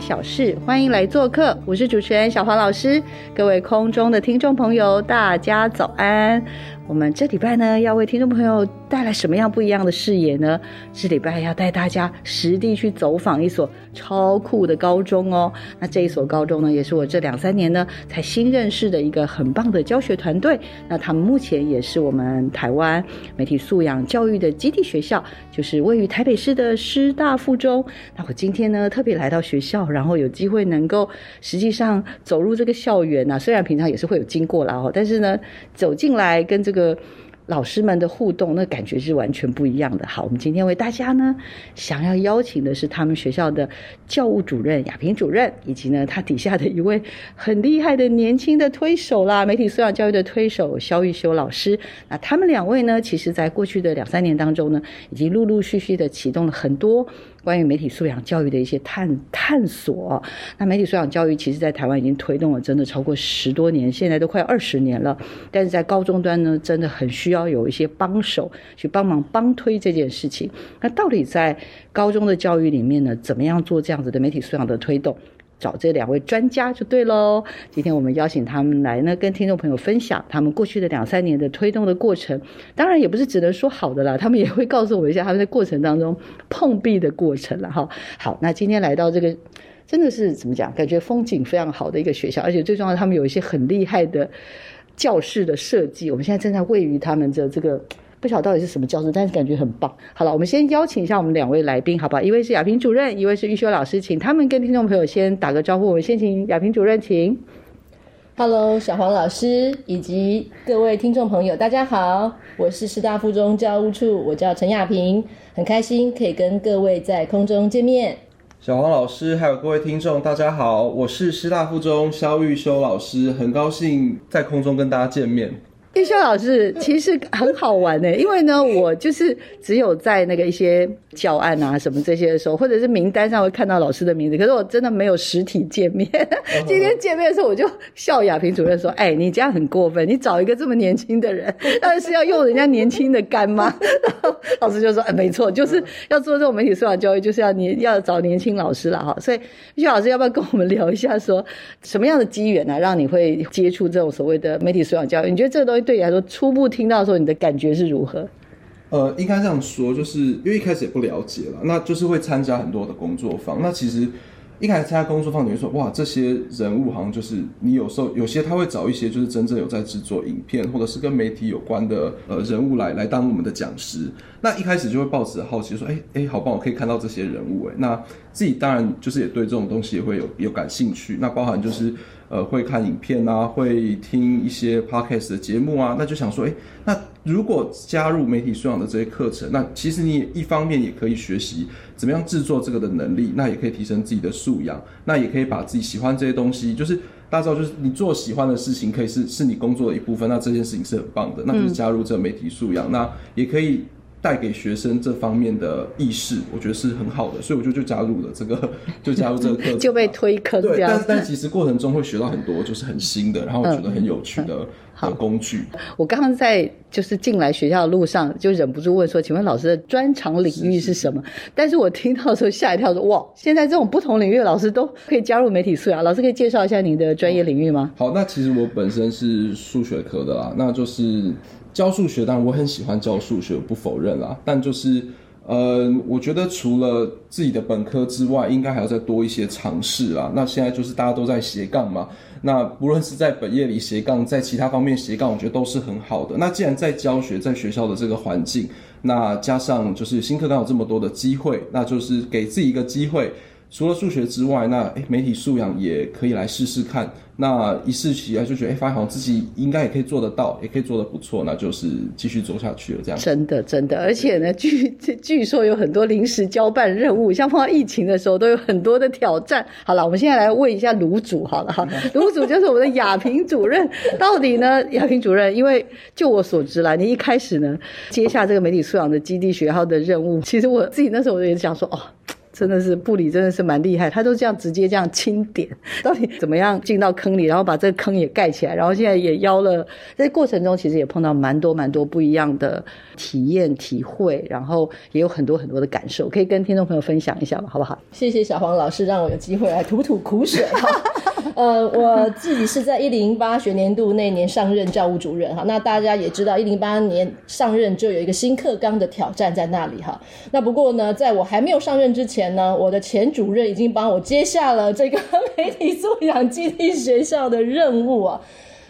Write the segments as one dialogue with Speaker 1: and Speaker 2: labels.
Speaker 1: 小事，欢迎来做客，我是主持人小黄老师。各位空中的听众朋友，大家早安。我们这礼拜呢，要为听众朋友带来什么样不一样的视野呢？这礼拜要带大家实地去走访一所超酷的高中哦。那这一所高中呢，也是我这两三年呢才新认识的一个很棒的教学团队。那他们目前也是我们台湾媒体素养教育的基地学校，就是位于台北市的师大附中。那我今天呢特别来到学校，然后有机会能够实际上走入这个校园呐、虽然平常也是会有经过啦哦，但是呢走进来跟这个。老师们的互动，那感觉是完全不一样的。好，我们今天为大家呢，想要邀请的是他们学校的教务主任亚平主任，以及呢他底下的一位很厉害的年轻的推手啦，媒体素养教育的推手肖玉修老师。那他们两位呢，其实在过去的两三年当中呢，已经陆陆续续的启动了很多。关于媒体素养教育的一些探探索，那媒体素养教育其实，在台湾已经推动了真的超过十多年，现在都快二十年了。但是在高中端呢，真的很需要有一些帮手去帮忙帮推这件事情。那到底在高中的教育里面呢，怎么样做这样子的媒体素养的推动？找这两位专家就对喽。今天我们邀请他们来呢，跟听众朋友分享他们过去的两三年的推动的过程。当然也不是只能说好的啦，他们也会告诉我一下他们在过程当中碰壁的过程了哈。好，那今天来到这个真的是怎么讲？感觉风景非常好的一个学校，而且最重要，他们有一些很厉害的教室的设计。我们现在正在位于他们的这个。不晓得到底是什么教室，但是感觉很棒。好了，我们先邀请一下我们两位来宾，好不好？一位是亚平主任，一位是玉修老师，请他们跟听众朋友先打个招呼。我们先请亚平主任，请。
Speaker 2: Hello，小黄老师以及各位听众朋友，大家好，我是师大附中教务处，我叫陈亚萍，很开心可以跟各位在空中见面。
Speaker 3: 小黄老师，还有各位听众，大家好，我是师大附中肖玉修老师，很高兴在空中跟大家见面。
Speaker 1: 玉秀老师其实很好玩呢，因为呢，我就是只有在那个一些教案啊什么这些的时候，或者是名单上会看到老师的名字，可是我真的没有实体见面。今天见面的时候，我就笑亚萍主任说：“哎，你这样很过分，你找一个这么年轻的人，但是要用人家年轻的干妈？” 然后老师就说：“哎，没错，就是要做这种媒体素养教育，就是要你要找年轻老师了哈。”所以玉修老师要不要跟我们聊一下，说什么样的机缘呢、啊，让你会接触这种所谓的媒体素养教育？你觉得这个东西？对你来说，初步听到的时候，你的感觉是如何？
Speaker 3: 呃，应该这样说，就是因为一开始也不了解了，那就是会参加很多的工作坊。那其实一开始参加工作坊，你会说，哇，这些人物好像就是你有时候有些他会找一些就是真正有在制作影片或者是跟媒体有关的呃人物来来当我们的讲师。那一开始就会抱持好奇说，哎哎，好棒，我可以看到这些人物哎。那自己当然就是也对这种东西也会有有感兴趣。那包含就是。呃，会看影片啊，会听一些 podcast 的节目啊，那就想说，哎，那如果加入媒体素养的这些课程，那其实你一方面也可以学习怎么样制作这个的能力，那也可以提升自己的素养，那也可以把自己喜欢这些东西，就是大家知道，就是你做喜欢的事情，可以是是你工作的一部分，那这件事情是很棒的，那就是加入这媒体素养，那也可以。带给学生这方面的意识，我觉得是很好的，所以我就就加入了这个，就加入这个课程，
Speaker 1: 就被推坑
Speaker 3: 对，但但其实过程中会学到很多，就是很新的，然后我觉得很有趣的。工具，
Speaker 1: 我刚刚在就是进来学校的路上，就忍不住问说：“请问老师的专长领域是什么？”是是但是我听到的时候吓一跳，说：“哇，现在这种不同领域的老师都可以加入媒体素养。”老师可以介绍一下您的专业领域吗？
Speaker 3: 好，那其实我本身是数学科的啦，那就是教数学，当然我很喜欢教数学，我不否认啦，但就是。呃，我觉得除了自己的本科之外，应该还要再多一些尝试啦。那现在就是大家都在斜杠嘛，那不论是在本业里斜杠，在其他方面斜杠，我觉得都是很好的。那既然在教学，在学校的这个环境，那加上就是新课纲有这么多的机会，那就是给自己一个机会。除了数学之外，那诶媒体素养也可以来试试看。那一试起来就觉得，哎，发现好像自己应该也可以做得到，也可以做得不错，那就是继续走下去了。这样
Speaker 1: 真的真的，而且呢，据据说有很多临时交办任务，像碰到疫情的时候，都有很多的挑战。好了，我们现在来问一下卢主好了哈，卢主就是我们的亚平主任，到底呢，亚平主任，因为就我所知啦，你一开始呢接下这个媒体素养的基地学校的任务，其实我自己那时候也想说，哦。真的是布里真的是蛮厉害，他都这样直接这样清点，到底怎么样进到坑里，然后把这个坑也盖起来，然后现在也邀了，在过程中其实也碰到蛮多蛮多不一样的体验体会，然后也有很多很多的感受，可以跟听众朋友分享一下吧？好不好？
Speaker 2: 谢谢小黄老师让我有机会来吐吐苦水哈。呃，我自己是在一零八学年度那年上任教务主任哈，那大家也知道一零八年上任就有一个新课纲的挑战在那里哈。那不过呢，在我还没有上任之前。呢，我的前主任已经帮我接下了这个 媒体素养基地学校的任务啊。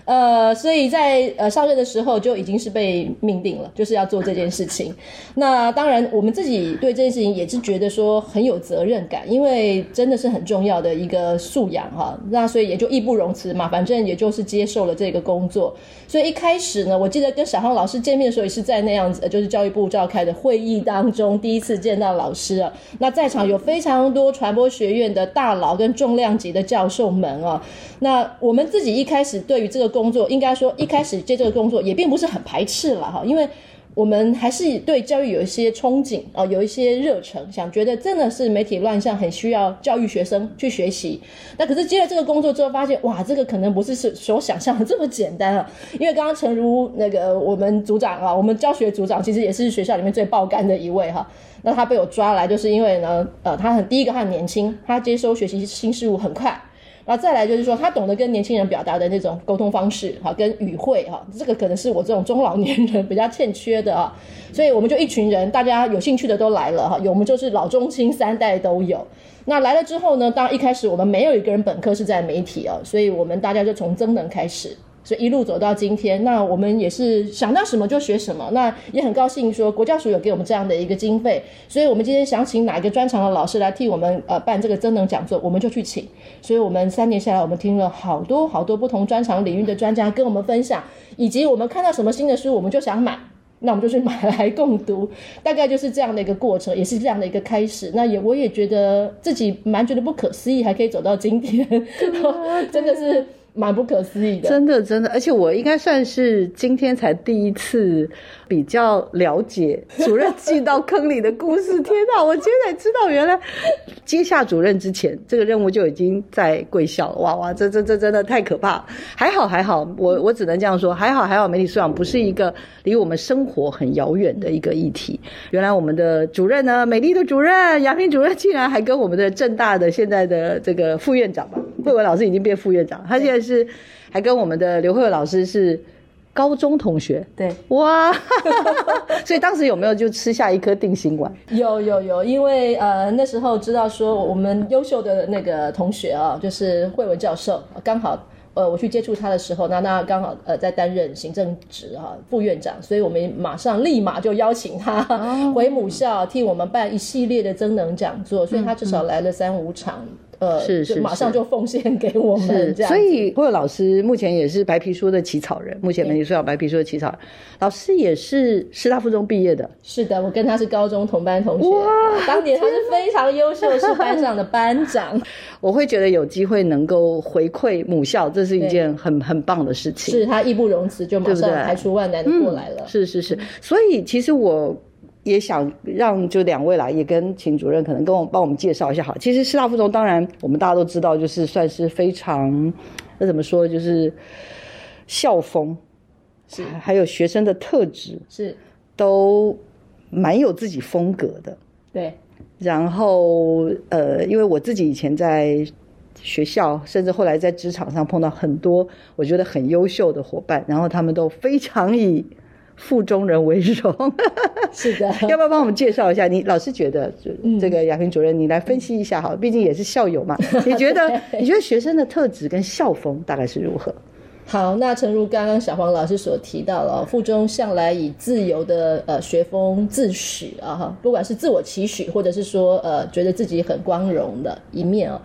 Speaker 2: 呃，所以在呃上任的时候就已经是被命定了，就是要做这件事情。那当然，我们自己对这件事情也是觉得说很有责任感，因为真的是很重要的一个素养哈。那所以也就义不容辞嘛，反正也就是接受了这个工作。所以一开始呢，我记得跟小浩老师见面的时候，也是在那样子，就是教育部召开的会议当中第一次见到老师啊。那在场有非常多传播学院的大佬跟重量级的教授们啊。那我们自己一开始对于这个工工作应该说一开始接这个工作也并不是很排斥了哈，因为我们还是对教育有一些憧憬啊，有一些热忱，想觉得真的是媒体乱象很需要教育学生去学习。那可是接了这个工作之后，发现哇，这个可能不是是所想象的这么简单啊。因为刚刚诚如那个我们组长啊，我们教学组长其实也是学校里面最爆肝的一位哈。那他被我抓来，就是因为呢，呃，他很第一个他很年轻，他接收学习新事物很快。然后再来就是说，他懂得跟年轻人表达的那种沟通方式，哈，跟语汇，哈，这个可能是我这种中老年人比较欠缺的啊。所以我们就一群人，大家有兴趣的都来了，哈，有我们就是老中青三代都有。那来了之后呢，当一开始我们没有一个人本科是在媒体啊，所以我们大家就从增能开始。所以一路走到今天，那我们也是想到什么就学什么。那也很高兴说，国教署有给我们这样的一个经费，所以我们今天想请哪一个专长的老师来替我们呃办这个增能讲座，我们就去请。所以我们三年下来，我们听了好多好多不同专长领域的专家跟我们分享，以及我们看到什么新的书，我们就想买，那我们就去买来共读。大概就是这样的一个过程，也是这样的一个开始。那也我也觉得自己蛮觉得不可思议，还可以走到今天，真的是。蛮不可思议的，
Speaker 1: 真的真的，而且我应该算是今天才第一次比较了解主任进到坑里的故事。天哪，我今天才知道，原来接下主任之前，这个任务就已经在贵校了。哇哇，这这这真的太可怕。还好还好，我 我只能这样说，还好还好，媒体素养不是一个离我们生活很遥远的一个议题。原来我们的主任呢，美丽的主任杨平主任，竟然还跟我们的正大的现在的这个副院长吧，慧文老师已经变副院长，他现在。是，还跟我们的刘慧老师是高中同学，
Speaker 2: 对，
Speaker 1: 哇，所以当时有没有就吃下一颗定心丸？
Speaker 2: 有有有，因为呃那时候知道说我们优秀的那个同学啊，就是慧文教授，刚好呃我去接触他的时候，那那刚好呃在担任行政职哈副院长，所以我们马上立马就邀请他回母校替我们办一系列的增能讲座，所以他至少来了三五场。呃，
Speaker 1: 是是，
Speaker 2: 马上就奉献给我们这样。
Speaker 1: 所以霍老师目前也是白皮书的起草人，目前媒体素养白皮书的起草人。老师也是师大附中毕业的，
Speaker 2: 是的，我跟他是高中同班同学，当年他是非常优秀，是班上的班长。
Speaker 1: 我会觉得有机会能够回馈母校，这是一件很很棒的事情。
Speaker 2: 是他义不容辞，就马上排除万难的过来了。
Speaker 1: 是是是，所以其实我。也想让就两位来，也跟秦主任可能跟我帮我们介绍一下好。其实师大附中当然我们大家都知道，就是算是非常那怎么说，就是校风
Speaker 2: 是
Speaker 1: 还有学生的特质
Speaker 2: 是
Speaker 1: 都蛮有自己风格的。
Speaker 2: 对，
Speaker 1: 然后呃，因为我自己以前在学校，甚至后来在职场上碰到很多我觉得很优秀的伙伴，然后他们都非常以。附中人为荣，
Speaker 2: 是的，
Speaker 1: 要不要帮我们介绍一下？你老师觉得，这个亚平主任，你来分析一下好，毕竟也是校友嘛。你觉得，你觉得学生的特质跟校风大概是如何？
Speaker 2: 好，那诚如刚刚小黄老师所提到了，附中向来以自由的呃学风自诩啊哈，不管是自我期许，或者是说呃觉得自己很光荣的一面啊，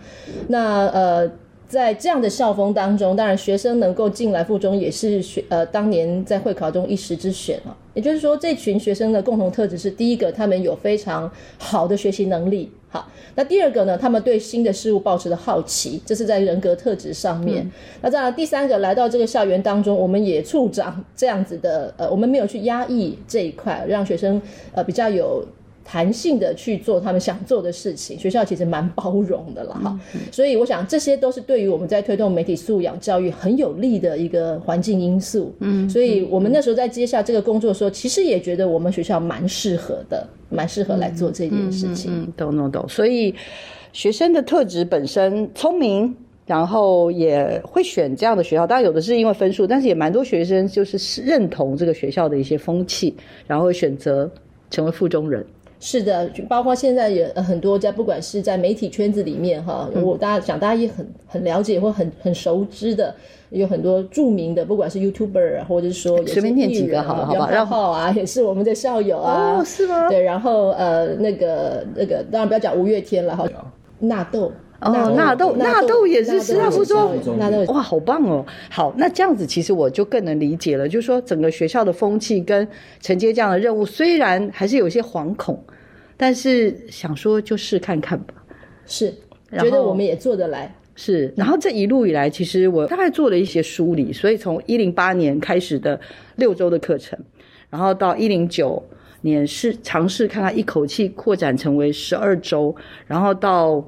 Speaker 2: 那呃。在这样的校风当中，当然学生能够进来附中也是学呃当年在会考中一时之选啊。也就是说，这群学生的共同特质是：第一个，他们有非常好的学习能力；好，那第二个呢，他们对新的事物保持的好奇，这是在人格特质上面。那当然第三个，来到这个校园当中，我们也处长这样子的呃，我们没有去压抑这一块，让学生呃比较有。弹性的去做他们想做的事情，学校其实蛮包容的了哈，所以我想这些都是对于我们在推动媒体素养教育很有利的一个环境因素。嗯，所以我们那时候在接下这个工作的时候，其实也觉得我们学校蛮适合的，蛮适合来做这件事情。
Speaker 1: 嗯，懂懂懂。所以学生的特质本身聪明，然后也会选这样的学校。当然有的是因为分数，但是也蛮多学生就是认同这个学校的一些风气，然后选择成为附中人。
Speaker 2: 是的，包括现在也很多在，不管是在媒体圈子里面哈，我大家想大家也很很了解或很很熟知的，有很多著名的，不管是 YouTuber 或者是说
Speaker 1: 随便念几个好了，好吧？
Speaker 2: 然后啊，也是我们的校友啊，
Speaker 1: 哦，是吗？
Speaker 2: 对，然后呃，那个那个，当然不要讲五月天了哈，纳豆。
Speaker 1: 哦，纳豆，纳豆也是师大附中，
Speaker 2: 纳豆
Speaker 1: 哇，好棒哦！好，那这样子其实我就更能理解了，就是说整个学校的风气跟承接这样的任务，虽然还是有些惶恐，但是想说就试看看吧。
Speaker 2: 是，觉得我们也做得来。
Speaker 1: 是，然后这一路以来，其实我大概做了一些梳理，所以从一零八年开始的六周的课程，然后到一零九年试尝试看看一口气扩展成为十二周，然后到。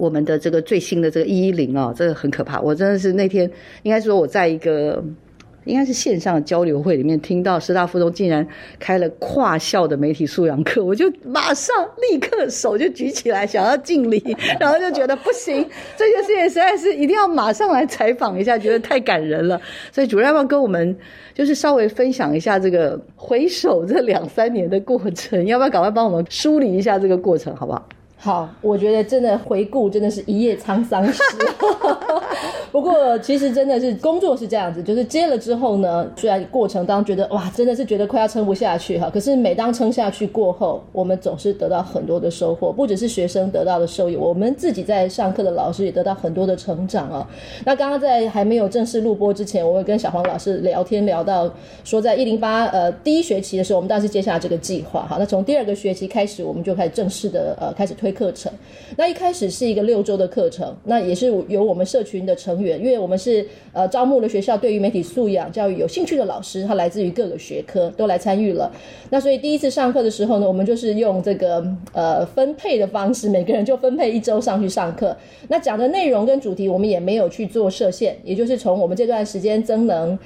Speaker 1: 我们的这个最新的这个一一零啊，这个很可怕。我真的是那天应该说我在一个应该是线上交流会里面听到师大附中竟然开了跨校的媒体素养课，我就马上立刻手就举起来想要敬礼，然后就觉得不行，这件事情实在是一定要马上来采访一下，觉得太感人了。所以主任要不要跟我们就是稍微分享一下这个回首这两三年的过程？要不要赶快帮我们梳理一下这个过程，好不好？
Speaker 2: 好，我觉得真的回顾真的是一夜沧桑史。不过其实真的是工作是这样子，就是接了之后呢，虽然过程当中觉得哇，真的是觉得快要撑不下去哈。可是每当撑下去过后，我们总是得到很多的收获，不只是学生得到的收益，我们自己在上课的老师也得到很多的成长啊。那刚刚在还没有正式录播之前，我会跟小黄老师聊天聊到说，在一零八呃第一学期的时候，我们当时接下这个计划哈。那从第二个学期开始，我们就开始正式的呃开始推。课程，那一开始是一个六周的课程，那也是由我们社群的成因为我们是呃招募了学校对于媒体素养教育有兴趣的老师，他来自于各个学科都来参与了。那所以第一次上课的时候呢，我们就是用这个呃分配的方式，每个人就分配一周上去上课。那讲的内容跟主题，我们也没有去做设限，也就是从我们这段时间增能。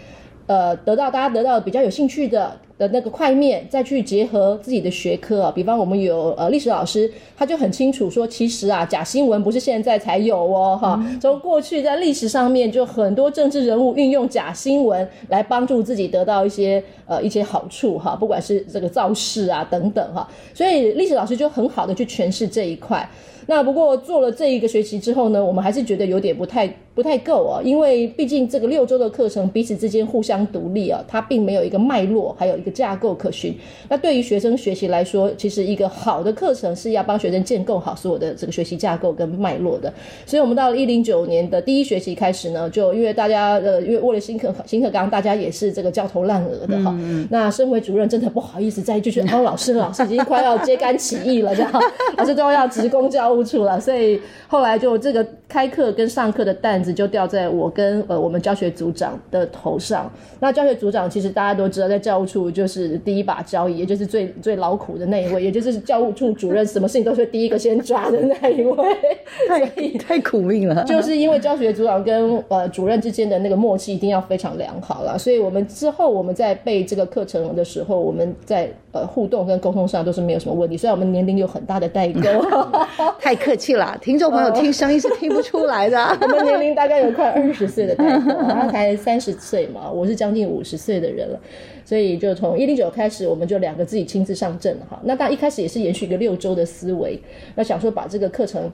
Speaker 2: 呃，得到大家得到比较有兴趣的的那个块面，再去结合自己的学科啊。比方我们有呃历史老师，他就很清楚说，其实啊假新闻不是现在才有哦，哈，从过去在历史上面就很多政治人物运用假新闻来帮助自己得到一些呃一些好处哈，不管是这个造势啊等等哈，所以历史老师就很好的去诠释这一块。那不过做了这一个学期之后呢，我们还是觉得有点不太不太够啊，因为毕竟这个六周的课程彼此之间互相独立啊，它并没有一个脉络，还有一个架构可循。那对于学生学习来说，其实一个好的课程是要帮学生建构好所有的这个学习架构跟脉络的。所以，我们到了一零九年的第一学期开始呢，就因为大家呃，因为为了新课新课纲，大家也是这个焦头烂额的哈。那身为主任，真的不好意思再继续当老师，老师已经快要揭竿起义了，这样 老师都要职工教。务处了，所以后来就这个开课跟上课的担子就掉在我跟呃我们教学组长的头上。那教学组长其实大家都知道，在教务处就是第一把交椅，也就是最最劳苦的那一位，也就是教务处主任，什么事情都是第一个先抓的那一位，
Speaker 1: 太太苦命了。
Speaker 2: 就是因为教学组长跟呃主任之间的那个默契一定要非常良好了，所以我们之后我们在备这个课程的时候，我们在呃互动跟沟通上都是没有什么问题。虽然我们年龄有很大的代沟。
Speaker 1: 太客气了，听众朋友听声音是听不出来的。
Speaker 2: 我们年龄大概有快二十岁的代沟，他才三十岁嘛，我是将近五十岁的人了，所以就从一零九开始，我们就两个自己亲自上阵哈。那当然一开始也是延续一个六周的思维，那想说把这个课程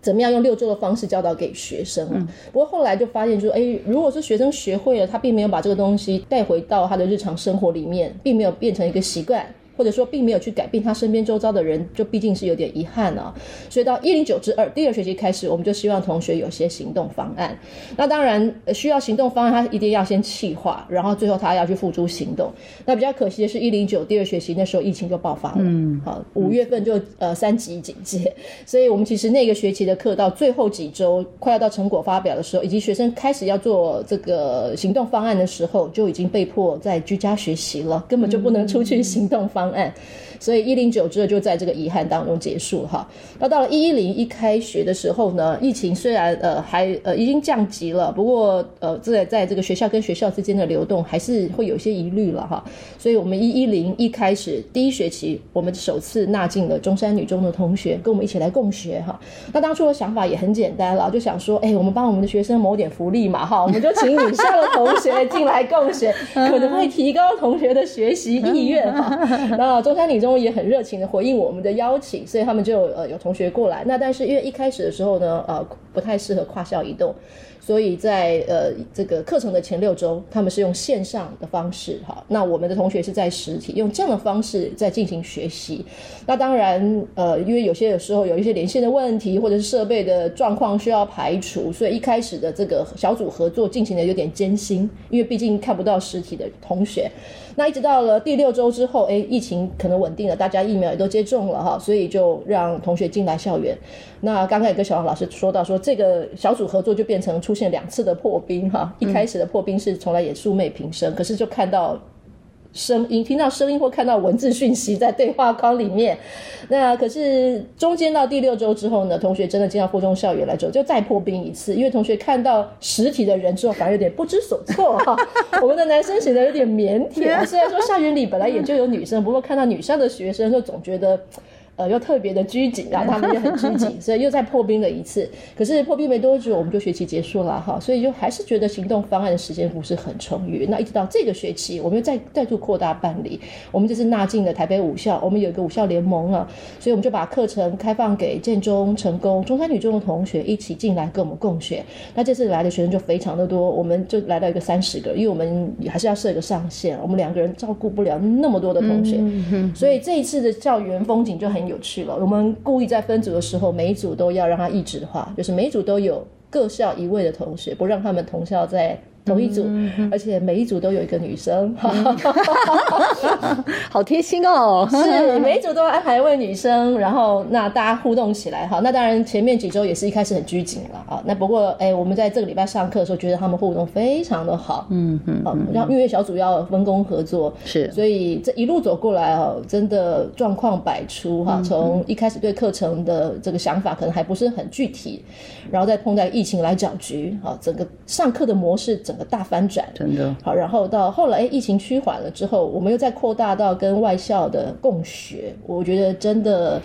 Speaker 2: 怎么样用六周的方式教导给学生啊？不过后来就发现，就是哎，如果是学生学会了，他并没有把这个东西带回到他的日常生活里面，并没有变成一个习惯。或者说并没有去改变他身边周遭的人，就毕竟是有点遗憾啊。所以到一零九之二第二学期开始，我们就希望同学有些行动方案。那当然需要行动方案，他一定要先气化，然后最后他要去付诸行动。那比较可惜的是，一零九第二学期那时候疫情就爆发了，嗯，好，五月份就呃三级警戒，所以我们其实那个学期的课到最后几周，快要到成果发表的时候，以及学生开始要做这个行动方案的时候，就已经被迫在居家学习了，根本就不能出去行动方。案，所以一零九之后就在这个遗憾当中结束哈。那到了一一零一开学的时候呢，疫情虽然呃还呃已经降级了，不过呃在在这个学校跟学校之间的流动还是会有些疑虑了哈。所以我们一一零一开始第一学期，我们首次纳进了中山女中的同学跟我们一起来共学哈。那当初的想法也很简单了，就想说，哎，我们帮我们的学生谋点福利嘛哈，我们就请女校的同学进来共学，可能会提高同学的学习意愿哈。那中山女中也很热情的回应我们的邀请，所以他们就呃有同学过来。那但是因为一开始的时候呢，呃不太适合跨校移动。所以在呃这个课程的前六周，他们是用线上的方式哈，那我们的同学是在实体用这样的方式在进行学习。那当然呃，因为有些时候有一些连线的问题，或者是设备的状况需要排除，所以一开始的这个小组合作进行的有点艰辛，因为毕竟看不到实体的同学。那一直到了第六周之后，哎，疫情可能稳定了，大家疫苗也都接种了哈，所以就让同学进来校园。那刚刚也跟小王老师说到，说这个小组合作就变成出现两次的破冰哈。一开始的破冰是从来也素昧平生，可是就看到。声音听到声音或看到文字讯息在对话框里面，那可是中间到第六周之后呢，同学真的进到附中校园来之后，就再破冰一次，因为同学看到实体的人之后，反而有点不知所措哈。我们的男生显得有点腼腆，虽然说校园里本来也就有女生，不过看到女生的学生就总觉得。呃，又特别的拘谨，然后他们也很拘谨，所以又再破冰了一次。可是破冰没多久，我们就学期结束了哈，所以就还是觉得行动方案的时间不是很充裕。那一直到这个学期，我们又再再度扩大办理，我们这次纳进了台北五校，我们有一个五校联盟啊，所以我们就把课程开放给建中、成功、中山女中的同学一起进来跟我们共学。那这次来的学生就非常的多，我们就来到一个三十个，因为我们还是要设一个上限，我们两个人照顾不了那么多的同学，所以这一次的校园风景就很。有趣了，我们故意在分组的时候，每一组都要让他一直化，就是每一组都有各校一位的同学，不让他们同校在。同一组，而且每一组都有一个女生，
Speaker 1: 好贴心哦。
Speaker 2: 是每一组都安排一位女生，然后那大家互动起来哈。那当然前面几周也是一开始很拘谨了啊。那不过哎，我们在这个礼拜上课的时候，觉得他们互动非常的好。嗯嗯。好，然后音乐小组要分工合作，
Speaker 1: 是。
Speaker 2: 所以这一路走过来哦，真的状况百出哈。从一开始对课程的这个想法可能还不是很具体，然后再碰到疫情来搅局啊，整个上课的模式。整个大翻转，
Speaker 1: 真的
Speaker 2: 好。然后到后来，疫情趋缓了之后，我们又再扩大到跟外校的共学。我觉得真的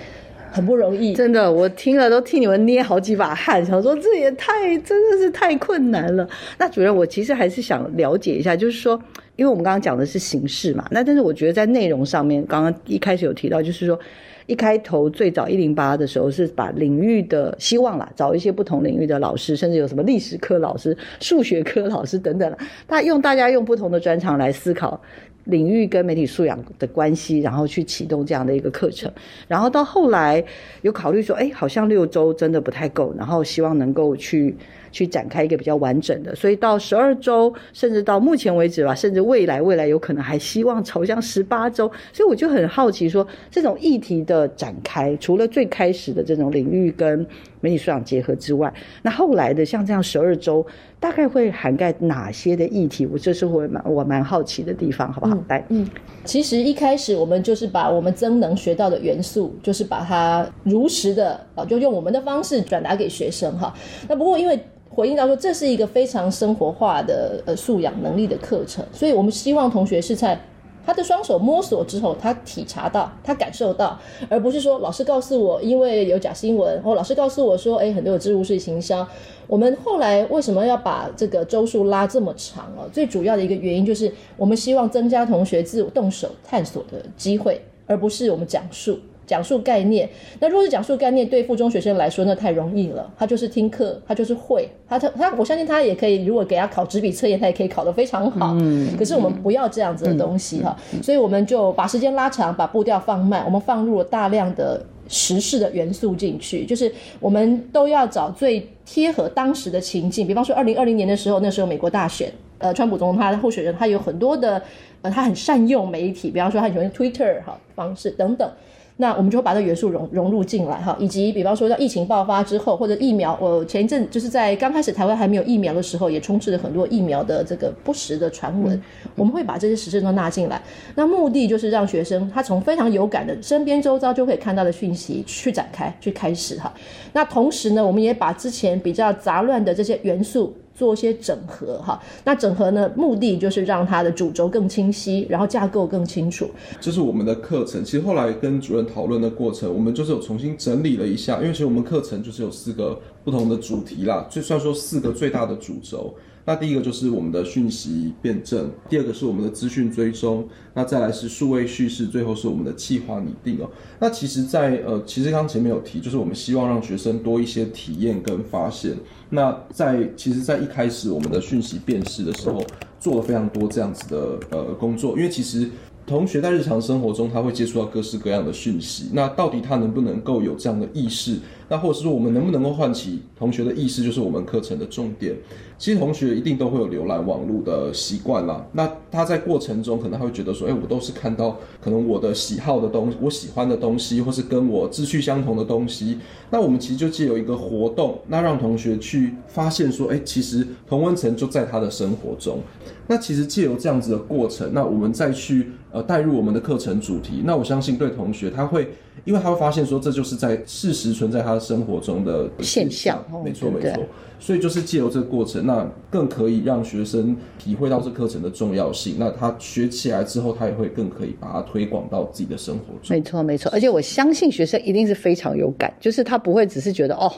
Speaker 2: 很不容易，
Speaker 1: 真的，我听了都替你们捏好几把汗，想说这也太真的是太困难了。那主任，我其实还是想了解一下，就是说，因为我们刚刚讲的是形式嘛，那但是我觉得在内容上面，刚刚一开始有提到，就是说。一开头最早一零八的时候是把领域的希望啦，找一些不同领域的老师，甚至有什么历史科老师、数学科老师等等他用大家用不同的专长来思考领域跟媒体素养的关系，然后去启动这样的一个课程。然后到后来有考虑说，哎，好像六周真的不太够，然后希望能够去。去展开一个比较完整的，所以到十二周，甚至到目前为止吧，甚至未来未来有可能还希望朝向十八周，所以我就很好奇说，这种议题的展开，除了最开始的这种领域跟媒体素养结合之外，那后来的像这样十二周，大概会涵盖哪些的议题？我这是我蛮我蛮好奇的地方，好不好？来，
Speaker 2: 嗯，其实一开始我们就是把我们增能学到的元素，就是把它如实的啊，就用我们的方式转达给学生哈。那不过因为回应到说，这是一个非常生活化的呃素养能力的课程，所以我们希望同学是在他的双手摸索之后，他体察到，他感受到，而不是说老师告诉我，因为有假新闻，或老师告诉我说，哎，很多有植物式行销。我们后来为什么要把这个周数拉这么长啊？最主要的一个原因就是，我们希望增加同学自我动手探索的机会，而不是我们讲述。讲述概念。那如果是讲述概念，对附中学生来说，那太容易了，他就是听课，他就是会，他他他，我相信他也可以。如果给他考纸笔测验，他也可以考得非常好。嗯。可是我们不要这样子的东西哈，所以我们就把时间拉长，把步调放慢，我们放入了大量的时事的元素进去，就是我们都要找最贴合当时的情境。比方说，二零二零年的时候，那时候美国大选，呃，川普总统他的候选人，他有很多的。呃他很善用媒体，比方说他喜欢 Twitter 哈方式等等，那我们就会把这元素融融入进来哈，以及比方说在疫情爆发之后，或者疫苗，我前一阵就是在刚开始台湾还没有疫苗的时候，也充斥了很多疫苗的这个不实的传闻，我们会把这些实事都纳进来，那目的就是让学生他从非常有感的身边周遭就可以看到的讯息去展开去开始哈，那同时呢，我们也把之前比较杂乱的这些元素。做一些整合哈，那整合呢，目的就是让它的主轴更清晰，然后架构更清楚。
Speaker 3: 这是我们的课程。其实后来跟主任讨论的过程，我们就是有重新整理了一下，因为其实我们课程就是有四个不同的主题啦，就算说四个最大的主轴。那第一个就是我们的讯息辩证，第二个是我们的资讯追踪，那再来是数位叙事，最后是我们的计划拟定哦。那其实，在呃，其实刚前面有提，就是我们希望让学生多一些体验跟发现。那在其实，在一开始我们的讯息辨识的时候，做了非常多这样子的呃工作，因为其实。同学在日常生活中，他会接触到各式各样的讯息。那到底他能不能够有这样的意识？那或者是说，我们能不能够唤起同学的意识，就是我们课程的重点。其实同学一定都会有浏览网络的习惯啦。那他在过程中可能他会觉得说，哎，我都是看到可能我的喜好的东西，我喜欢的东西，或是跟我志趣相同的东西。那我们其实就借由一个活动，那让同学去发现说，哎，其实同温层就在他的生活中。那其实借由这样子的过程，那我们再去呃带入我们的课程主题，那我相信对同学他会，因为他会发现说这就是在事实存在他生活中的
Speaker 1: 现象，
Speaker 3: 没错没错。所以就是借由这个过程，那更可以让学生体会到这课程的重要性。那他学起来之后，他也会更可以把它推广到自己的生活中。
Speaker 1: 没错没错，而且我相信学生一定是非常有感，就是他不会只是觉得哦，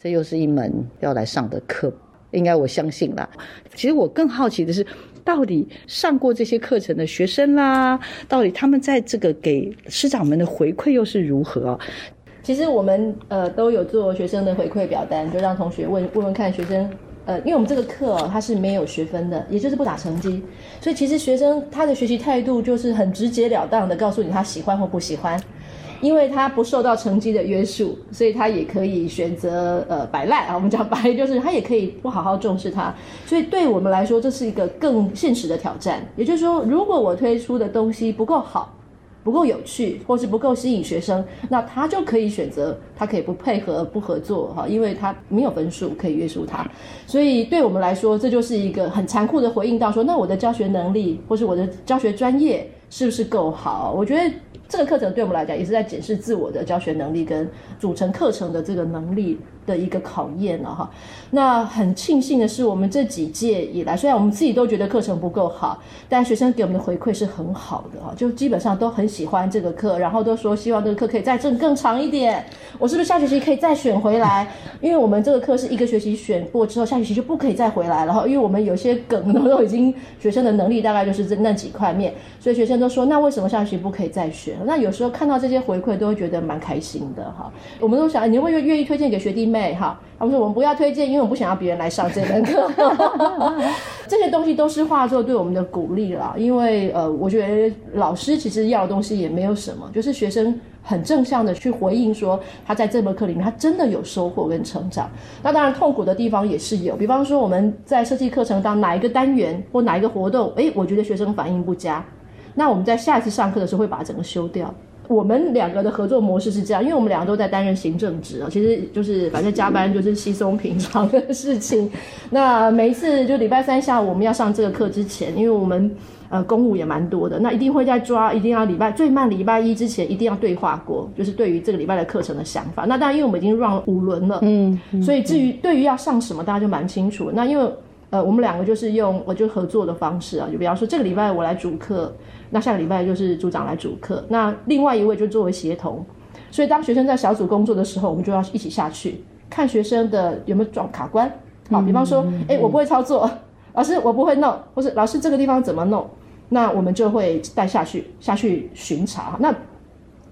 Speaker 1: 这又是一门要来上的课。应该我相信啦。其实我更好奇的是，到底上过这些课程的学生啦，到底他们在这个给师长们的回馈又是如何？
Speaker 2: 其实我们呃都有做学生的回馈表单，就让同学问问问看学生，呃，因为我们这个课它是没有学分的，也就是不打成绩，所以其实学生他的学习态度就是很直截了当的告诉你他喜欢或不喜欢。因为他不受到成绩的约束，所以他也可以选择呃摆烂啊。我们讲白就是他也可以不好好重视它。所以对我们来说，这是一个更现实的挑战。也就是说，如果我推出的东西不够好、不够有趣，或是不够吸引学生，那他就可以选择他可以不配合、不合作哈，因为他没有分数可以约束他。所以对我们来说，这就是一个很残酷的回应到说，那我的教学能力或是我的教学专业是不是够好？我觉得。这个课程对我们来讲也是在检视自我的教学能力跟组成课程的这个能力。的一个考验了哈，那很庆幸的是，我们这几届以来，虽然我们自己都觉得课程不够好，但学生给我们的回馈是很好的哈，就基本上都很喜欢这个课，然后都说希望这个课可以再挣更长一点。我是不是下学期可以再选回来？因为我们这个课是一个学期选过之后，下学期就不可以再回来了哈。因为我们有些梗都已经学生的能力大概就是这那几块面，所以学生都说那为什么下学期不可以再选？那有时候看到这些回馈，都会觉得蛮开心的哈。我们都想，你会愿意推荐给学弟？妹哈，他们说我们不要推荐，因为我不想要别人来上这门课。这些东西都是画作对我们的鼓励啦。因为呃，我觉得老师其实要的东西也没有什么，就是学生很正向的去回应说他在这门课里面他真的有收获跟成长。那当然痛苦的地方也是有，比方说我们在设计课程当哪一个单元或哪一个活动，哎，我觉得学生反应不佳，那我们在下一次上课的时候会把整个修掉。我们两个的合作模式是这样，因为我们两个都在担任行政职啊，其实就是反正加班就是稀松平常的事情。那每一次就礼拜三下午我们要上这个课之前，因为我们呃公务也蛮多的，那一定会在抓，一定要礼拜最慢礼拜一之前一定要对话过，就是对于这个礼拜的课程的想法。那当然因为我们已经 run 五轮了，嗯，所以至于对于要上什么，大家就蛮清楚。那因为呃我们两个就是用我就合作的方式啊，就比方说这个礼拜我来主课。那下个礼拜就是组长来主课，那另外一位就作为协同，所以当学生在小组工作的时候，我们就要一起下去看学生的有没有撞卡关。好，比方说，哎，我不会操作，老师我不会弄，或是老师这个地方怎么弄，那我们就会带下去下去巡查。那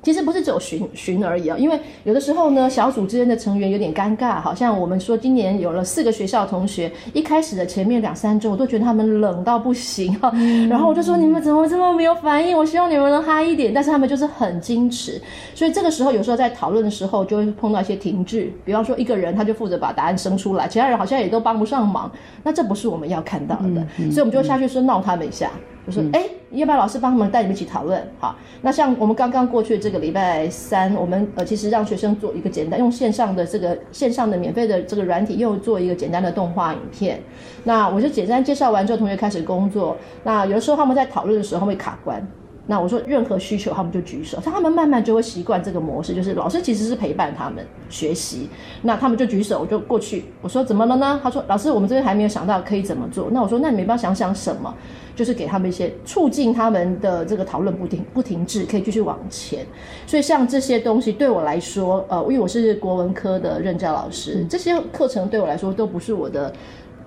Speaker 2: 其实不是只有巡巡而已啊，因为有的时候呢，小组之间的成员有点尴尬，好像我们说今年有了四个学校同学，一开始的前面两三周，我都觉得他们冷到不行啊，然后我就说你们怎么这么没有反应？我希望你们能嗨一点，但是他们就是很矜持，所以这个时候有时候在讨论的时候就会碰到一些停滞，比方说一个人他就负责把答案生出来，其他人好像也都帮不上忙，那这不是我们要看到的，所以我们就下去说闹他们一下。就说哎，要不要老师帮他们带你们一起讨论？好，那像我们刚刚过去的这个礼拜三，我们呃其实让学生做一个简单用线上的这个线上的免费的这个软体，又做一个简单的动画影片。那我就简单介绍完之后，同学开始工作。那有的时候他们在讨论的时候会卡关。那我说任何需求，他们就举手，他们慢慢就会习惯这个模式，就是老师其实是陪伴他们学习，那他们就举手，我就过去，我说怎么了呢？他说老师，我们这边还没有想到可以怎么做。那我说那你没办法想想什么？就是给他们一些促进他们的这个讨论不停不停滞，可以继续往前。所以像这些东西对我来说，呃，因为我是国文科的任教老师，这些课程对我来说都不是我的。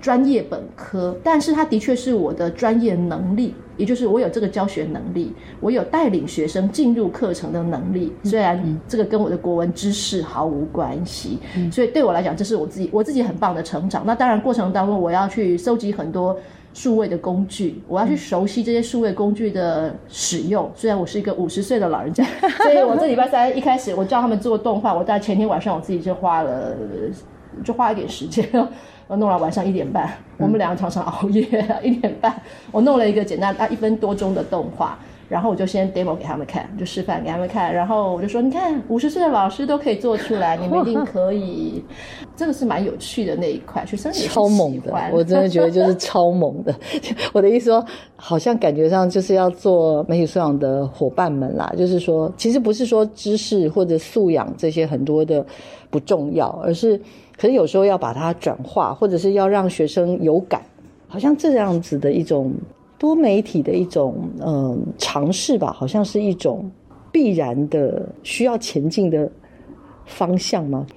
Speaker 2: 专业本科，但是它的确是我的专业能力，也就是我有这个教学能力，我有带领学生进入课程的能力。虽然这个跟我的国文知识毫无关系，所以对我来讲，这是我自己我自己很棒的成长。那当然过程当中，我要去收集很多数位的工具，我要去熟悉这些数位工具的使用。虽然我是一个五十岁的老人家，所以我这礼拜三一开始我叫他们做动画，我在前天晚上我自己就花了就花一点时间。弄到晚上一点半，我们两个常常熬夜。一点半，我弄了一个简单啊一分多钟的动画，然后我就先 demo 给他们看，就示范给他们看。然后我就说：“你看，五十岁的老师都可以做出来，你们一定可以。”这个是蛮有趣的那一块，学生也
Speaker 1: 超猛的。我真的觉得就是超猛的。我的意思说，好像感觉上就是要做媒体素养的伙伴们啦。就是说，其实不是说知识或者素养这些很多的不重要，而是。可是有时候要把它转化，或者是要让学生有感，好像这样子的一种多媒体的一种嗯尝试吧，好像是一种必然的需要前进的方向吗？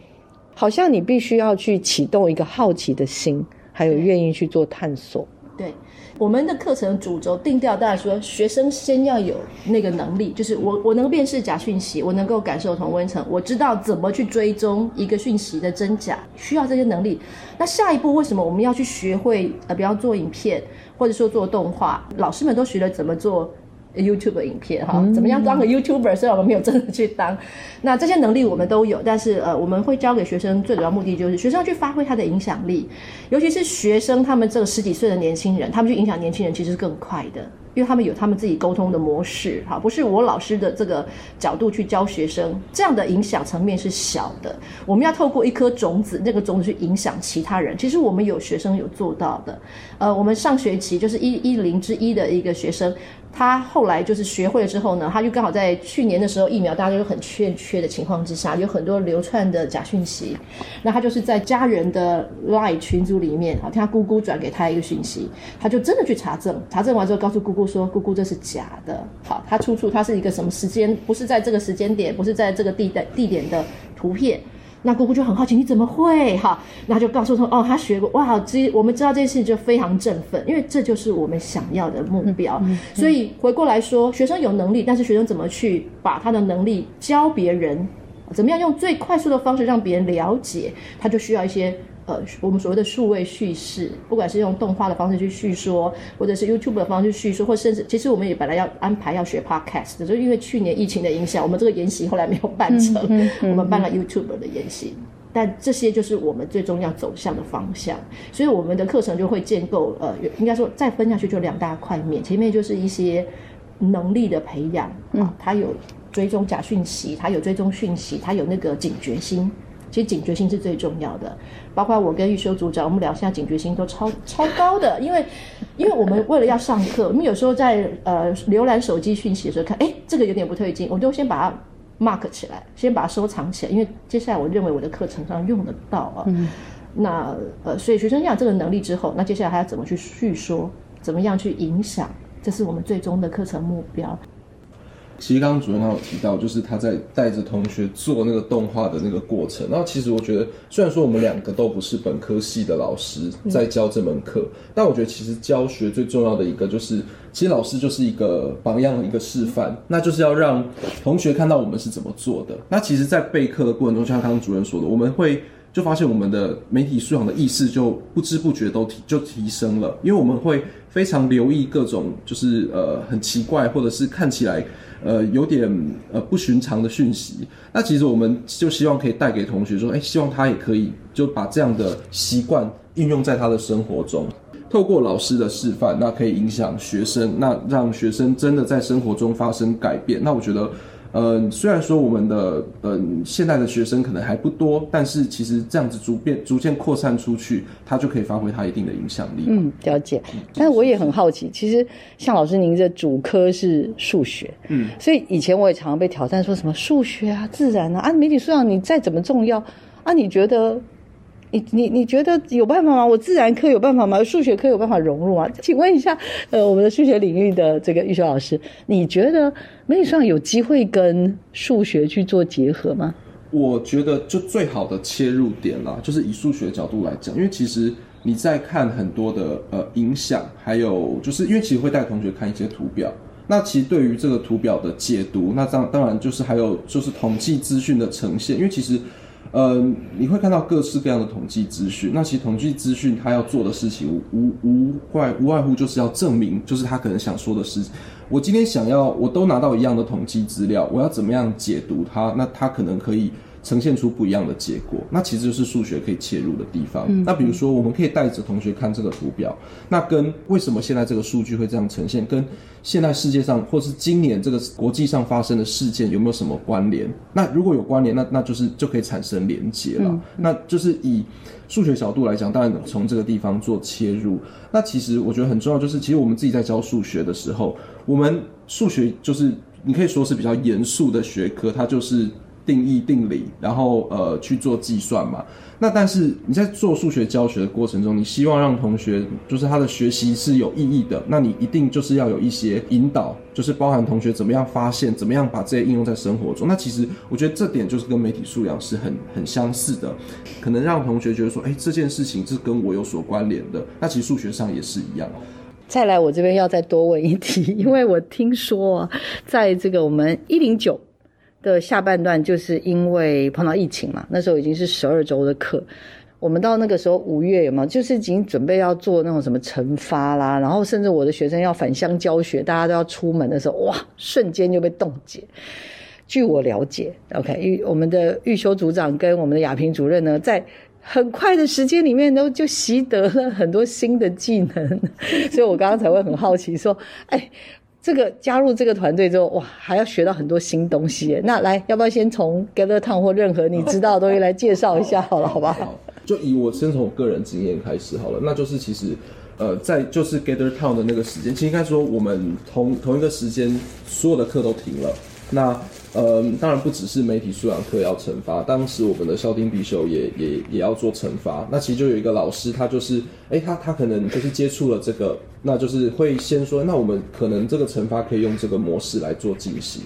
Speaker 1: 好像你必须要去启动一个好奇的心，还有愿意去做探索。
Speaker 2: 对。我们的课程主轴定调，大家说学生先要有那个能力，就是我我能辨识假讯息，我能够感受同温层，我知道怎么去追踪一个讯息的真假，需要这些能力。那下一步为什么我们要去学会呃，比方做影片，或者说做动画？老师们都学了怎么做。YouTube 影片哈，怎么样当个 YouTuber？虽然我们没有真的去当，那这些能力我们都有，但是呃，我们会教给学生最主要目的就是学生要去发挥他的影响力，尤其是学生他们这个十几岁的年轻人，他们去影响年轻人其实是更快的。因为他们有他们自己沟通的模式，哈，不是我老师的这个角度去教学生，这样的影响层面是小的。我们要透过一颗种子，那个种子去影响其他人。其实我们有学生有做到的，呃，我们上学期就是一一零之一的一个学生，他后来就是学会了之后呢，他就刚好在去年的时候疫苗大家都很欠缺的情况之下，有很多流窜的假讯息，那他就是在家人的 Line 群组里面，好，听他姑姑转给他一个讯息，他就真的去查证，查证完之后告诉姑姑。说姑姑这是假的，好，他出处他是一个什么时间？不是在这个时间点，不是在这个地的地点的图片。那姑姑就很好奇，你怎么会？哈，那就告诉说哦，他学过哇，这我们知道这件事情就非常振奋，因为这就是我们想要的目标。所以回过来说，学生有能力，但是学生怎么去把他的能力教别人？怎么样用最快速的方式让别人了解？他就需要一些。呃，我们所谓的数位叙事，不管是用动画的方式去叙说，或者是 YouTube 的方式叙说，或甚至其实我们也本来要安排要学 Podcast，就因为去年疫情的影响，我们这个研习后来没有办成，我们办了 YouTube 的研习。但这些就是我们最终要走向的方向，所以我们的课程就会建构，呃，应该说再分下去就两大块面，前面就是一些能力的培养，啊，他有追踪假讯息，他有追踪讯息，他有那个警觉心。其实警觉性是最重要的，包括我跟玉修组长，我们聊现在警觉性都超超高的，因为，因为我们为了要上课，我们有时候在呃浏览手机讯息的时候看，哎，这个有点不对劲，我就先把它 mark 起来，先把它收藏起来，因为接下来我认为我的课程上用得到啊。那呃，所以学生要有这个能力之后，那接下来还要怎么去叙说，怎么样去影响，这是我们最终的课程目标。
Speaker 3: 其实刚刚主任他有提到，就是他在带着同学做那个动画的那个过程。然后其实我觉得，虽然说我们两个都不是本科系的老师在教这门课，但我觉得其实教学最重要的一个就是，其实老师就是一个榜样、一个示范，那就是要让同学看到我们是怎么做的。那其实，在备课的过程中，像刚刚主任说的，我们会。就发现我们的媒体素养的意识就不知不觉都提就提升了，因为我们会非常留意各种就是呃很奇怪或者是看起来呃有点呃不寻常的讯息。那其实我们就希望可以带给同学说，哎，希望他也可以就把这样的习惯运用在他的生活中，透过老师的示范，那可以影响学生，那让学生真的在生活中发生改变。那我觉得。呃，虽然说我们的呃现在的学生可能还不多，但是其实这样子逐变逐渐扩散出去，它就可以发挥它一定的影响力。
Speaker 1: 嗯，了解。但是我也很好奇，其实像老师您的主科是数学，嗯，所以以前我也常常被挑战，说什么数学啊、自然啊，啊，媒体素养你再怎么重要啊，你觉得？你你你觉得有办法吗？我自然科有办法吗？数学科有办法融入吗？请问一下，呃，我们的数学领域的这个玉修老师，你觉得媒体上有机会跟数学去做结合吗？
Speaker 3: 我觉得就最好的切入点啦，就是以数学角度来讲，因为其实你在看很多的呃影响，还有就是因为其实会带同学看一些图表，那其实对于这个图表的解读，那当当然就是还有就是统计资讯的呈现，因为其实。呃，你会看到各式各样的统计资讯。那其实统计资讯它要做的事情，无无外无外乎就是要证明，就是他可能想说的是，我今天想要，我都拿到一样的统计资料，我要怎么样解读它？那它可能可以。呈现出不一样的结果，那其实就是数学可以切入的地方。那比如说，我们可以带着同学看这个图表，那跟为什么现在这个数据会这样呈现，跟现在世界上或是今年这个国际上发生的事件有没有什么关联？那如果有关联，那那就是就可以产生连接了。那就是以数学角度来讲，当然从这个地方做切入。那其实我觉得很重要，就是其实我们自己在教数学的时候，我们数学就是你可以说是比较严肃的学科，它就是。定义定理，然后呃去做计算嘛。那但是你在做数学教学的过程中，你希望让同学就是他的学习是有意义的，那你一定就是要有一些引导，就是包含同学怎么样发现，怎么样把这些应用在生活中。那其实我觉得这点就是跟媒体素养是很很相似的，可能让同学觉得说，哎，这件事情是跟我有所关联的。那其实数学上也是一样。
Speaker 1: 再来，我这边要再多问一题，因为我听说在这个我们一零九。的下半段就是因为碰到疫情嘛，那时候已经是十二周的课，我们到那个时候五月有没有？就是已经准备要做那种什么惩罚啦，然后甚至我的学生要返乡教学，大家都要出门的时候，哇，瞬间就被冻结。据我了解，OK，玉我们的玉修组长跟我们的亚平主任呢，在很快的时间里面都就习得了很多新的技能，所以我刚刚才会很好奇说，哎。这个加入这个团队之后，哇，还要学到很多新东西。那来，要不要先从 Gather Town 或任何你知道的东西来介绍一下？好了，好吧。好，
Speaker 3: 就以我先从我个人经验开始好了。那就是其实，呃，在就是 Gather Town 的那个时间，其实应该说我们同同一个时间，所有的课都停了。那呃，当然不只是媒体素养课要惩罚，当时我们的校丁必修也也也要做惩罚。那其实就有一个老师，他就是，哎，他他可能就是接触了这个，那就是会先说，那我们可能这个惩罚可以用这个模式来做进行。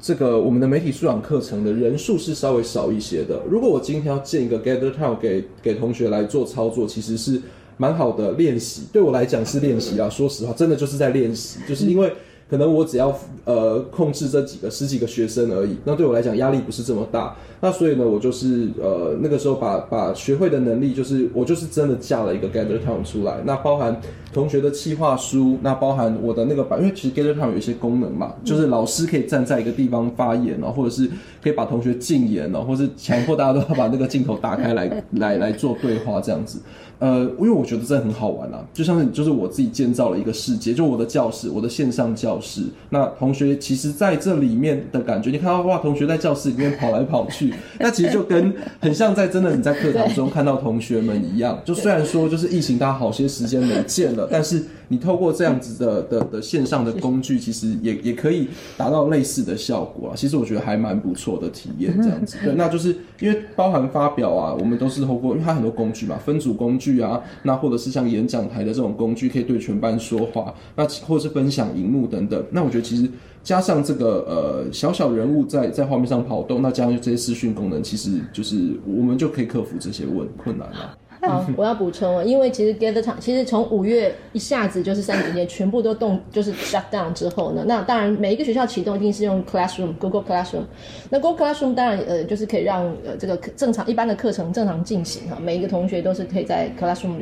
Speaker 3: 这个我们的媒体素养课程的人数是稍微少一些的。如果我今天要建一个 Gather Town 给给同学来做操作，其实是蛮好的练习。对我来讲是练习啊，说实话，真的就是在练习，就是因为。可能我只要呃控制这几个十几个学生而已，那对我来讲压力不是这么大。那所以呢，我就是呃那个时候把把学会的能力，就是我就是真的架了一个 Gather Town 出来。那包含同学的企划书，那包含我的那个版，因为其实 Gather Town 有一些功能嘛，就是老师可以站在一个地方发言哦，或者是可以把同学禁言哦，或是强迫大家都要把那个镜头打开来来来做对话这样子。呃，因为我觉得这很好玩啊，就像是就是我自己建造了一个世界，就我的教室，我的线上教室。那同学其实在这里面的感觉，你看到哇，同学在教室里面跑来跑去，那其实就跟很像在真的你在课堂中 看到同学们一样。就虽然说就是疫情，大家好些时间没见了，了，但是你透过这样子的的的线上的工具，其实也也可以达到类似的效果啊。其实我觉得还蛮不错的体验，这样子。对，那就是因为包含发表啊，我们都是透过，因为它很多工具嘛，分组工具啊，那或者是像演讲台的这种工具，可以对全班说话，那或者是分享荧幕等等。那我觉得其实加上这个呃小小人物在 在画面上跑动，那加上这些视讯功能，其实就是我们就可以克服这些问困难了。
Speaker 2: 好，我要补充了，因为其实 Gather Town 其实从五月一下子就是三年间全部都动，就是 shut down 之后呢，那当然每一个学校启动一定是用 Classroom Google Classroom，那 Google Classroom 当然呃就是可以让呃这个正常一般的课程正常进行哈，每一个同学都是可以在 Classroom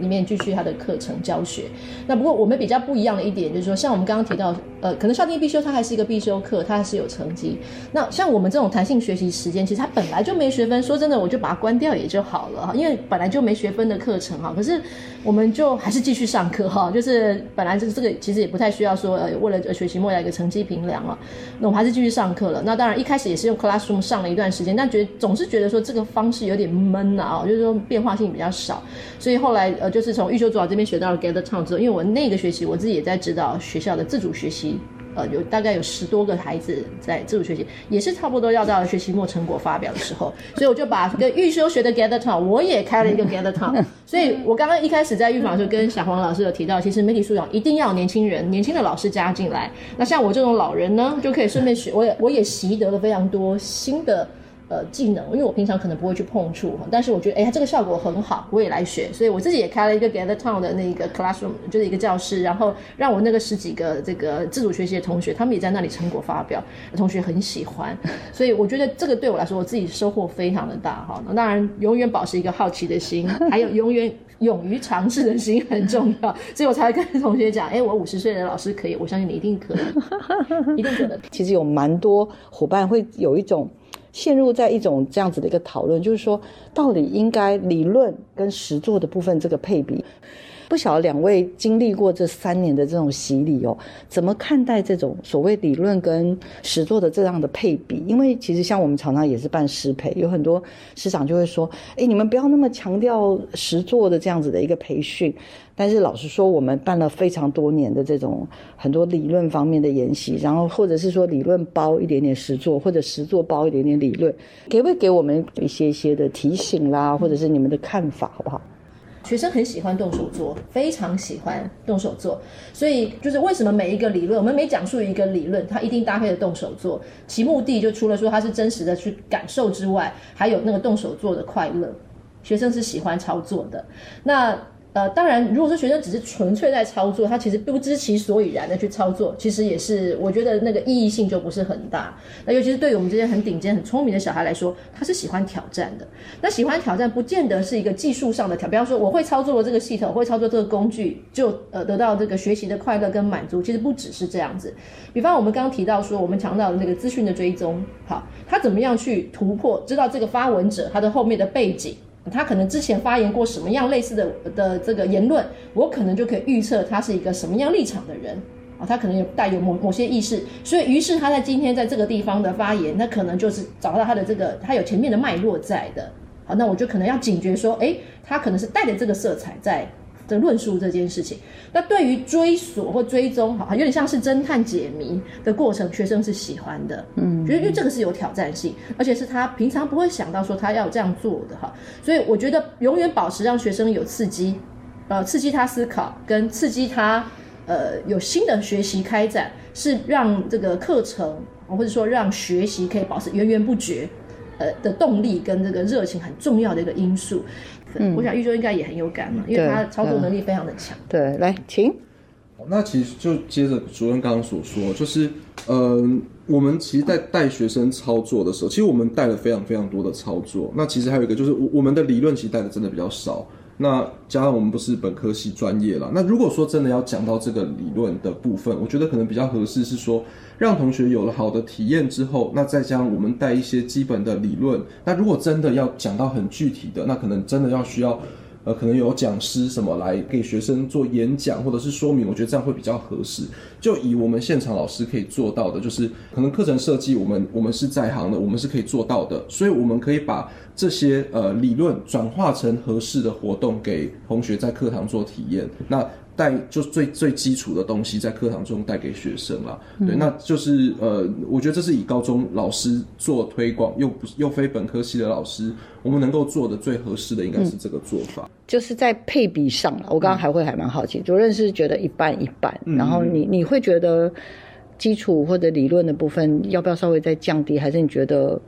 Speaker 2: 里面继续他的课程教学。那不过我们比较不一样的一点就是说，像我们刚刚提到，呃，可能校定必修它还是一个必修课，它还是有成绩。那像我们这种弹性学习时间，其实它本来就没学分，说真的，我就把它关掉也就好了哈，因为本来就。没学分的课程哈，可是我们就还是继续上课哈，就是本来这个这个其实也不太需要说呃为了学习末来一个成绩评量啊，那我们还是继续上课了。那当然一开始也是用 Classroom 上了一段时间，但觉得总是觉得说这个方式有点闷啊，就是说变化性比较少，所以后来呃就是从预修组长这边学到了 Gather Town 之后，因为我那个学期我自己也在指导学校的自主学习。呃，有大概有十多个孩子在自主学习，也是差不多要到学期末成果发表的时候，所以我就把跟预修学的 Gather Town，我也开了一个 Gather Town。所以我刚刚一开始在预防的时候，跟小黄老师有提到，其实媒体素养一定要年轻人、年轻的老师加进来。那像我这种老人呢，就可以顺便学，我也我也习得了非常多新的。呃，技能，因为我平常可能不会去碰触，但是我觉得，哎，它这个效果很好，我也来学，所以我自己也开了一个 Gather Town 的那个 classroom，就是一个教室，然后让我那个十几个这个自主学习的同学，他们也在那里成果发表，同学很喜欢，所以我觉得这个对我来说，我自己收获非常的大哈。那当然，永远保持一个好奇的心，还有永远勇于尝试的心很重要，所以我才跟同学讲，哎，我五十岁的老师可以，我相信你一定可以，一定可能。
Speaker 1: 其实有蛮多伙伴会有一种。陷入在一种这样子的一个讨论，就是说，到底应该理论跟实作的部分这个配比？不晓得两位经历过这三年的这种洗礼哦，怎么看待这种所谓理论跟实作的这样的配比？因为其实像我们常常也是办师培，有很多师长就会说：“哎，你们不要那么强调实作的这样子的一个培训。”但是老实说，我们办了非常多年的这种很多理论方面的研习，然后或者是说理论包一点点实作，或者实作包一点点理论，可不给我们一些一些的提醒啦，或者是你们的看法，好不好？
Speaker 2: 学生很喜欢动手做，非常喜欢动手做，所以就是为什么每一个理论，我们每讲述一个理论，它一定搭配的动手做，其目的就除了说它是真实的去感受之外，还有那个动手做的快乐，学生是喜欢操作的，那。呃，当然，如果说学生只是纯粹在操作，他其实不知其所以然的去操作，其实也是我觉得那个意义性就不是很大。那尤其是对于我们这些很顶尖、很聪明的小孩来说，他是喜欢挑战的。那喜欢挑战，不见得是一个技术上的挑，比方说我会操作这个系统，会操作这个工具，就呃得到这个学习的快乐跟满足。其实不只是这样子。比方我们刚刚提到说，我们强调的那个资讯的追踪，好，他怎么样去突破，知道这个发文者他的后面的背景。他可能之前发言过什么样类似的的这个言论，我可能就可以预测他是一个什么样立场的人啊，他可能有带有某某些意识，所以于是他在今天在这个地方的发言，那可能就是找到他的这个他有前面的脉络在的，好，那我就可能要警觉说，哎，他可能是带着这个色彩在。的论述这件事情，那对于追索或追踪，哈，有点像是侦探解谜的过程，学生是喜欢的，嗯，觉得因为这个是有挑战性，而且是他平常不会想到说他要这样做的，哈，所以我觉得永远保持让学生有刺激，呃，刺激他思考跟刺激他，呃，有新的学习开展，是让这个课程或者说让学习可以保持源源不绝，呃的动力跟这个热情很重要的一个因素。嗯，我想玉州应该也很有感嘛，因为他操作能力非常的强。
Speaker 1: 对，来，请。
Speaker 3: 那其实就接着主任刚刚所说，就是，嗯，我们其实，在带学生操作的时候，其实我们带了非常非常多的操作。那其实还有一个就是，我我们的理论其实带的真的比较少。那加上我们不是本科系专业了，那如果说真的要讲到这个理论的部分，我觉得可能比较合适是说，让同学有了好的体验之后，那再将我们带一些基本的理论。那如果真的要讲到很具体的，那可能真的要需要。呃，可能有讲师什么来给学生做演讲或者是说明，我觉得这样会比较合适。就以我们现场老师可以做到的，就是可能课程设计，我们我们是在行的，我们是可以做到的，所以我们可以把这些呃理论转化成合适的活动给同学在课堂做体验。那带就是最最基础的东西在课堂中带给学生啦。对，那就是呃，我觉得这是以高中老师做推广，又不又非本科系的老师，我们能够做的最合适的应该是这个做法。
Speaker 1: 就是在配比上了，我刚刚还会还蛮好奇，主任是觉得一半一半，
Speaker 3: 嗯
Speaker 1: 然后你你会觉得基础或者理论的部分要不要稍微再降低，还是你觉得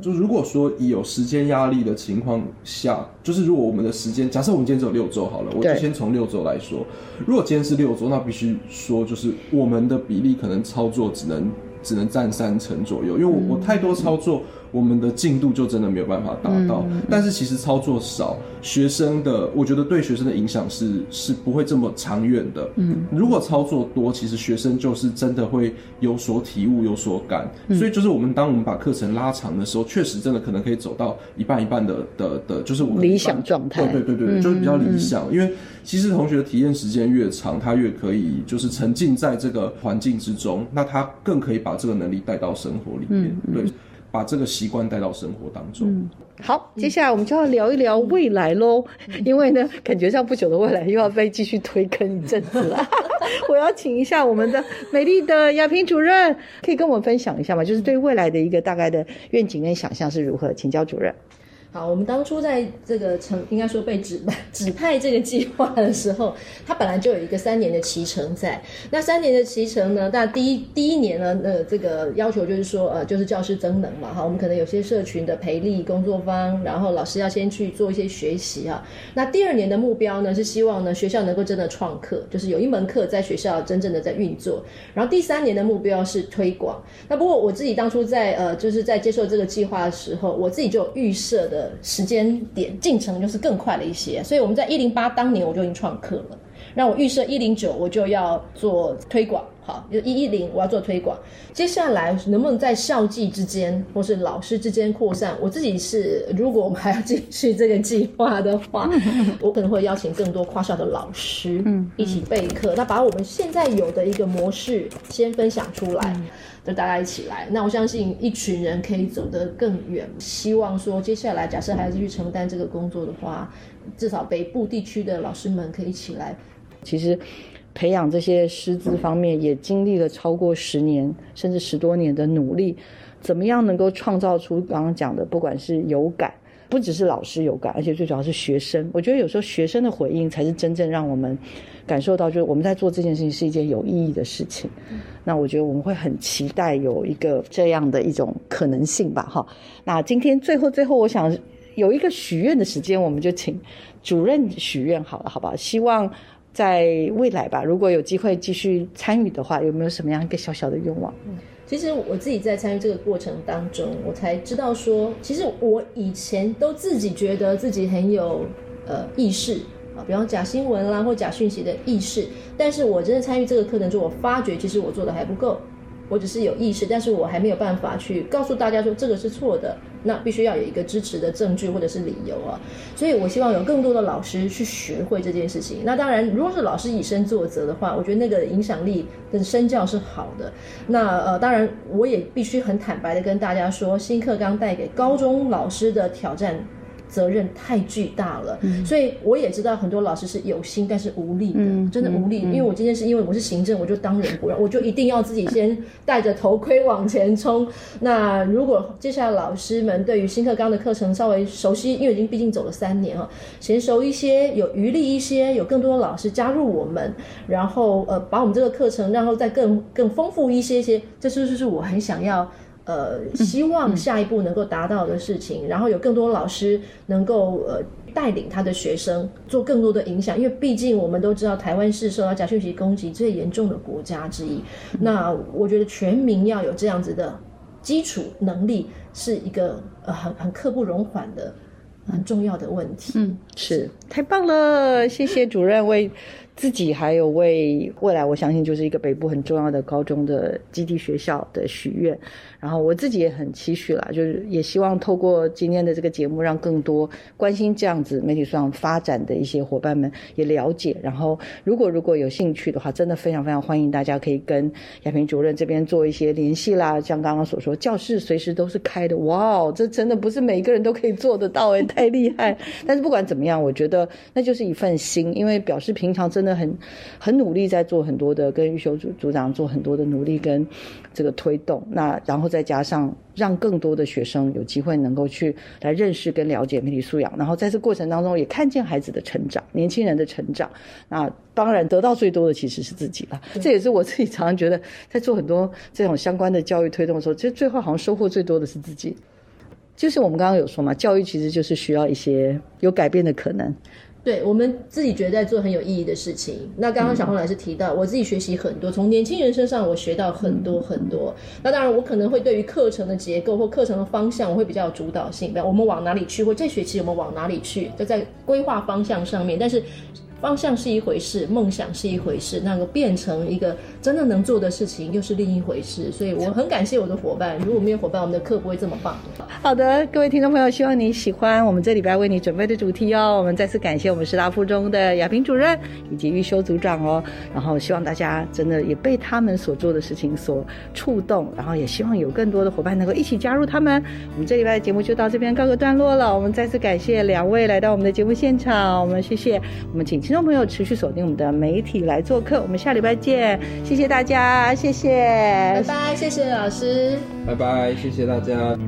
Speaker 3: 就如果说以有时间压力的情况下，就是如果我们的时间，假设我们今天只有六周好了，我就先从六周来说。如果今天是六周，那必须说就是我们的比例可能操作只能只能占三成左右，因为我、我太多操作，我们的进度就真的没有办法达到。但是其实操作少，学生的我觉得对学生的影响是是不会这么长远的。嗯，如果操作多，其实学生就是真的会有所体悟、有所感。所以就是我们当我们把课程拉长的时候，确实真的可能可以走到一半一半的的的，就是我们
Speaker 1: 理想状态
Speaker 3: 对对对对，就是比较理想。因为其实同学的体验时间越长，他越可以就是沉浸在这个环境之中，那他更可以把这个能力带到生活里面，对，把这个习惯带到生活当中。
Speaker 1: 好？接下来我们就要聊一聊未来喽，因为呢，感觉上不久的未来又要被继续推坑一阵子了。我要请一下我们的美丽的亚萍主任，可以跟我们分享一下吗？就是对未来的一个大概的愿景跟想象是如何？请教主任。
Speaker 2: 好，我们当初在这个成应该说被指 指派这个计划的时候，它本来就有一个三年的期程在。那三年的期程呢，那第一第一年呢，呃这个要求就是说，呃，就是教师增能嘛，哈，我们可能有些社群的培力工作坊，然后老师要先去做一些学习啊。那第二年的目标呢，是希望呢学校能够真的创课，就是有一门课在学校真正的在运作。然后第三年的目标是推广。那不过我自己当初在呃，就是在接受这个计划的时候，我自己就有预设的时间点进程就是更快了一些，所以我们在一零八当年我就已经创客了。那我预设一零九我就要做推广，好，就一一零我要做推广。接下来能不能在校际之间或是老师之间扩散？我自己是，如果我们还要继续这个计划的话，我可能会邀请更多跨校的老师，嗯，一起备课，那把我们现在有的一个模式先分享出来。就大家一起来，那我相信一群人可以走得更远。希望说接下来，假设还要继续承担这个工作的话，至少北部地区的老师们可以一起来。
Speaker 1: 其实培养这些师资方面也经历了超过十年甚至十多年的努力，怎么样能够创造出刚刚讲的，不管是有感。不只是老师有感，而且最主要是学生。我觉得有时候学生的回应才是真正让我们感受到，就是我们在做这件事情是一件有意义的事情。那我觉得我们会很期待有一个这样的一种可能性吧，哈。那今天最后最后，我想有一个许愿的时间，我们就请主任许愿好了，好不好？希望在未来吧，如果有机会继续参与的话，有没有什么样一个小小的愿望？
Speaker 2: 嗯其实我自己在参与这个过程当中，我才知道说，其实我以前都自己觉得自己很有呃意识啊，比方假新闻啦或假讯息的意识，但是我真的参与这个课程之后，我发觉其实我做的还不够。我只是有意识，但是我还没有办法去告诉大家说这个是错的，那必须要有一个支持的证据或者是理由啊。所以我希望有更多的老师去学会这件事情。那当然，如果是老师以身作则的话，我觉得那个影响力的身教是好的。那呃，当然我也必须很坦白的跟大家说，新课纲带给高中老师的挑战。责任太巨大了，所以我也知道很多老师是有心但是无力的，真的无力。因为我今天是因为我是行政，我就当仁不让，我就一定要自己先戴着头盔往前冲。那如果接下来老师们对于新课纲的课程稍微熟悉，因为已经毕竟走了三年啊，娴熟一些，有余力一些，有更多的老师加入我们，然后呃把我们这个课程然后再更更丰富一些些，这就是我很想要。呃，希望下一步能够达到的事情，然后有更多老师能够呃带领他的学生做更多的影响，因为毕竟我们都知道台湾是受到假讯息攻击最严重的国家之一。那我觉得全民要有这样子的基础能力，是一个呃很很刻不容缓的很重要的问题。
Speaker 1: 嗯，是太棒了，谢谢主任为自己还有为未来，我相信就是一个北部很重要的高中的基地学校的许愿。然后我自己也很期许啦，就是也希望透过今天的这个节目，让更多关心这样子媒体素养发展的一些伙伴们也了解。然后如果如果有兴趣的话，真的非常非常欢迎大家可以跟亚平主任这边做一些联系啦。像刚刚所说，教室随时都是开的，哇，这真的不是每一个人都可以做得到诶，太厉害！但是不管怎么样，我觉得那就是一份心，因为表示平常真的。的很很努力在做很多的跟玉修组组长做很多的努力跟这个推动，那然后再加上让更多的学生有机会能够去来认识跟了解媒体素养，然后在这过程当中也看见孩子的成长，年轻人的成长，那当然得到最多的其实是自己了，这也是我自己常常觉得在做很多这种相关的教育推动的时候，其实最后好像收获最多的是自己。就是我们刚刚有说嘛，教育其实就是需要一些有改变的可能。
Speaker 2: 对我们自己觉得在做很有意义的事情。那刚刚小红老师提到，我自己学习很多，从年轻人身上我学到很多很多。那当然，我可能会对于课程的结构或课程的方向，我会比较有主导性。我们往哪里去，或这学期我们往哪里去，就在规划方向上面。但是。方向是一回事，梦想是一回事，那个变成一个真的能做的事情又是另一回事。所以我很感谢我的伙伴，如果没有伙伴，我们的课不会这么棒。
Speaker 1: 好的，各位听众朋友，希望你喜欢我们这礼拜为你准备的主题哦。我们再次感谢我们师大附中的亚平主任以及玉修组长哦。然后希望大家真的也被他们所做的事情所触动，然后也希望有更多的伙伴能够一起加入他们。我们这礼拜的节目就到这边告个段落了。我们再次感谢两位来到我们的节目现场，我们谢谢，我们请。听众朋友，持续锁定我们的媒体来做客，我们下礼拜见，谢谢大家，谢谢，
Speaker 2: 拜拜，谢谢老师，
Speaker 3: 拜拜，谢谢大家。